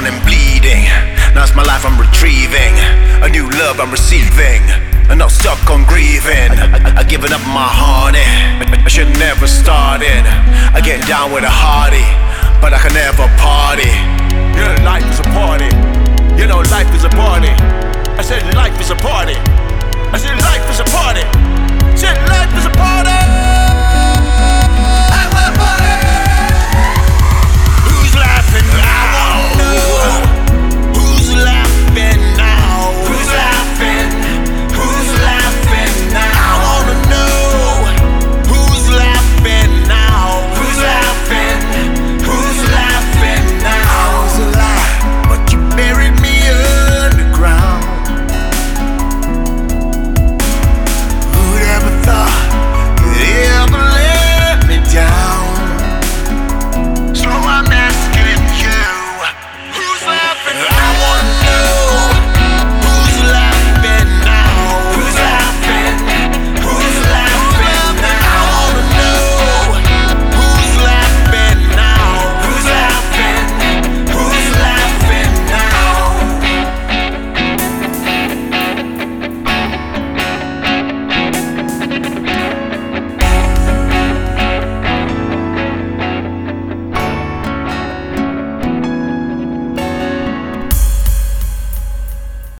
torn and bleeding. Now it's my life I'm retrieving. A new love I'm receiving. and I'm stuck on grieving. I, I, I given up my honey. Eh. I should never start it. I get down with a hearty, but I can never party. You know, life is a party. You know, life is a party. I said life is a party.